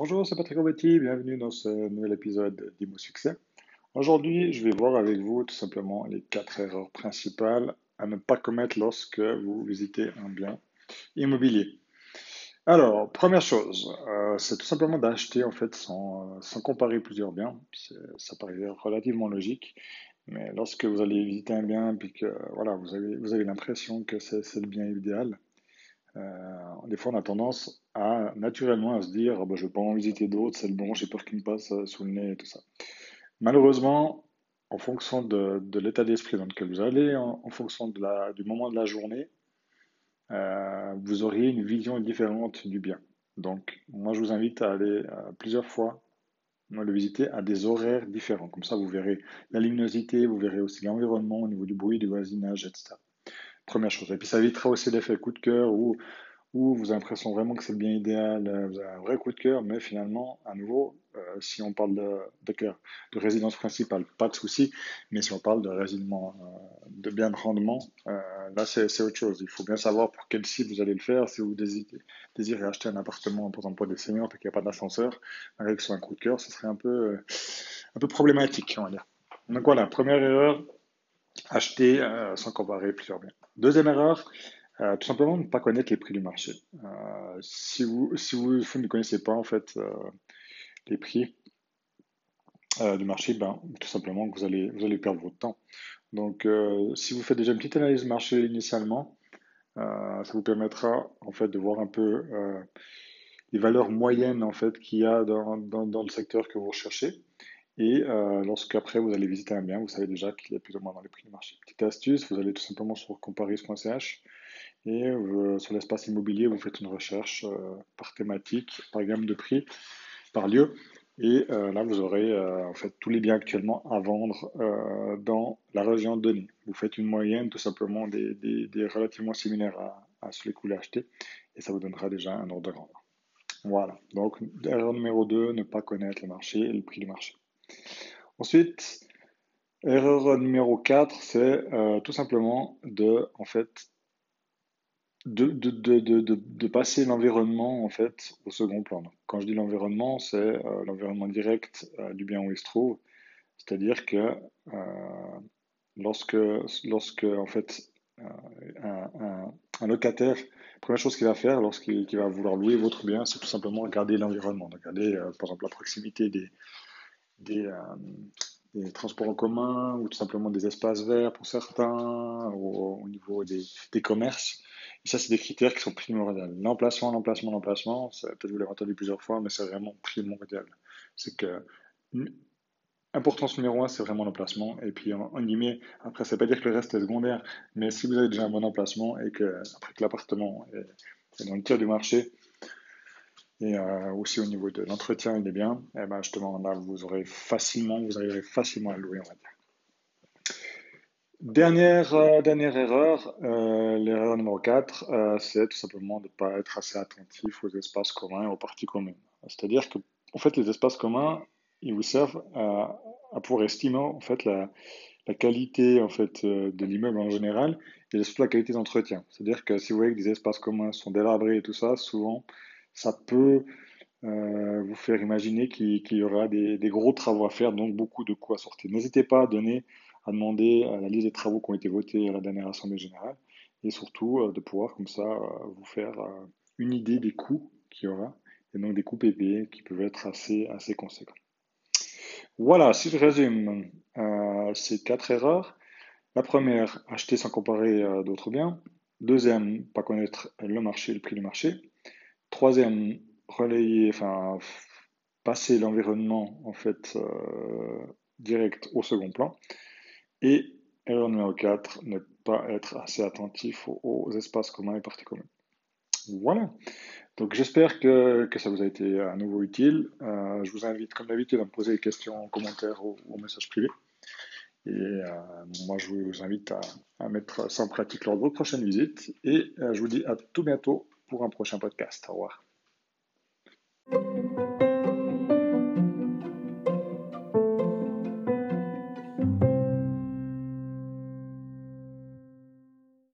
Bonjour, c'est Patrick Robetti, bienvenue dans ce nouvel épisode d'Imo Succès. Aujourd'hui, je vais voir avec vous tout simplement les quatre erreurs principales à ne pas commettre lorsque vous visitez un bien immobilier. Alors, première chose, euh, c'est tout simplement d'acheter en fait sans, sans, comparer plusieurs biens. Ça paraît relativement logique, mais lorsque vous allez visiter un bien et que voilà, vous avez, vous avez l'impression que c'est le bien idéal, des fois, on a tendance à naturellement à se dire oh, bah, Je ne vais pas en visiter d'autres, c'est le bon, j'ai peur qu'il me passe euh, sous le nez et tout ça. Malheureusement, en fonction de, l'état d'esprit dans lequel vous allez, en, fonction du moment de la journée, euh, vous auriez une vision différente du bien. Donc, moi, je vous invite à aller plusieurs fois le visiter à des horaires différents. Comme ça, vous verrez la luminosité, vous verrez aussi l'environnement au niveau du bruit, du voisinage, etc. Première chose. Et puis ça évitera aussi l'effet coup de cœur où, où vous avez l'impression vraiment que c'est le bien idéal, euh, vous avez un vrai coup de cœur, mais finalement, à nouveau, euh, si on parle de, de, de, résidence principale, pas de souci, mais si on parle de résidence, euh, de bien de rendement, là c'est autre chose. Il faut bien savoir pour quel site vous allez le faire. Si vous désirez, acheter un appartement, par exemple pour des seniors, et qu'il n'y a pas d'ascenseur, avec son coup de cœur, ce serait un peu, un peu problématique, on va dire. Donc voilà, première erreur, acheter sans comparer plusieurs biens. Deuxième erreur, euh, tout simplement ne pas connaître les prix du marché. Euh, si, vous, ne connaissez pas en fait euh, les prix du marché, ben, tout simplement vous allez, perdre votre temps. Donc si vous faites déjà une petite analyse marché initialement, ça vous permettra en fait de voir un peu les valeurs moyennes en fait qu'il y a dans, le secteur que vous recherchez. Et euh, lorsque après vous allez visiter un bien, vous savez déjà qu'il est plus ou moins dans les prix du marché. Petite astuce, vous allez tout simplement sur comparis.ch et euh, sur l'espace immobilier, vous faites une recherche euh, par thématique, par gamme de prix, par lieu. Et là, vous aurez en fait tous les biens actuellement à vendre dans la région donnée. Vous faites une moyenne tout simplement des, des, relativement similaires à, à que vous voulez acheter et ça vous donnera déjà un ordre de grandeur. Voilà. Donc, erreur numéro 2, ne pas connaître le marché et le prix du marché. Ensuite, erreur numéro 4, c'est euh, tout simplement de, passer l'environnement au second plan. quand je dis l'environnement, c'est euh, l'environnement direct euh, du bien où il se trouve. C'est-à-dire que lorsque, en fait, un, un, locataire, la première chose qu'il va faire lorsqu'il va vouloir louer votre bien, c'est tout simplement regarder l'environnement. Regarder, par exemple, la proximité des, euh, des, transports en commun ou tout simplement des espaces verts pour certains, au niveau des, commerces. Et ça, c'est des critères qui sont primordiaux. L'emplacement, l'emplacement, l'emplacement, peut-être vous l'avez entendu plusieurs fois, mais c'est vraiment primordial. C'est que importance numéro un, c'est vraiment l'emplacement. Et puis, en, guillemets, après, ça ne veut pas dire que le reste est secondaire, mais si vous avez déjà un bon emplacement et que, après que l'appartement est, est, dans le tiers du marché, et euh, aussi au niveau de l'entretien, il est bien. Et eh ben justement, là, vous aurez facilement, vous arriverez facilement à louer, on va dire. Dernière, euh, dernière erreur, euh, l'erreur numéro 4, c'est tout simplement de ne pas être assez attentif aux espaces communs et aux parties communes. C'est-à-dire que, en fait, les espaces communs, ils vous servent à, à estimer en fait la, la qualité en fait de l'immeuble en général et surtout la qualité d'entretien. C'est-à-dire que si vous voyez que des espaces communs sont délabrés et tout ça, souvent ça peut euh, vous faire imaginer qu'il y aura des, gros travaux à faire, donc beaucoup de coûts à sortir. N'hésitez pas à donner, à demander à la liste des travaux qui ont été votés à la dernière Assemblée générale, et surtout euh, de pouvoir comme ça euh, vous faire une idée des coûts qu'il y aura, et donc des coûts PPE qui peuvent être assez, assez conséquents. Voilà, si je résume ces quatre erreurs, la première, acheter sans comparer d'autres biens. Deuxième, pas connaître le marché, le prix du marché. Troisième, relayer, enfin, passer l'environnement en fait euh, direct au second plan. Et erreur numéro 4, ne pas être assez attentif aux, espaces communs et parties communes. Voilà. Donc j'espère que, ça vous a été à nouveau utile. Euh, je vous invite, comme d'habitude, à me poser des questions en commentaire ou en message privé. Et euh, moi, je vous invite à, à, mettre ça en pratique lors de vos prochaines visites. Et je vous dis à tout bientôt pour un prochain podcast. Au revoir.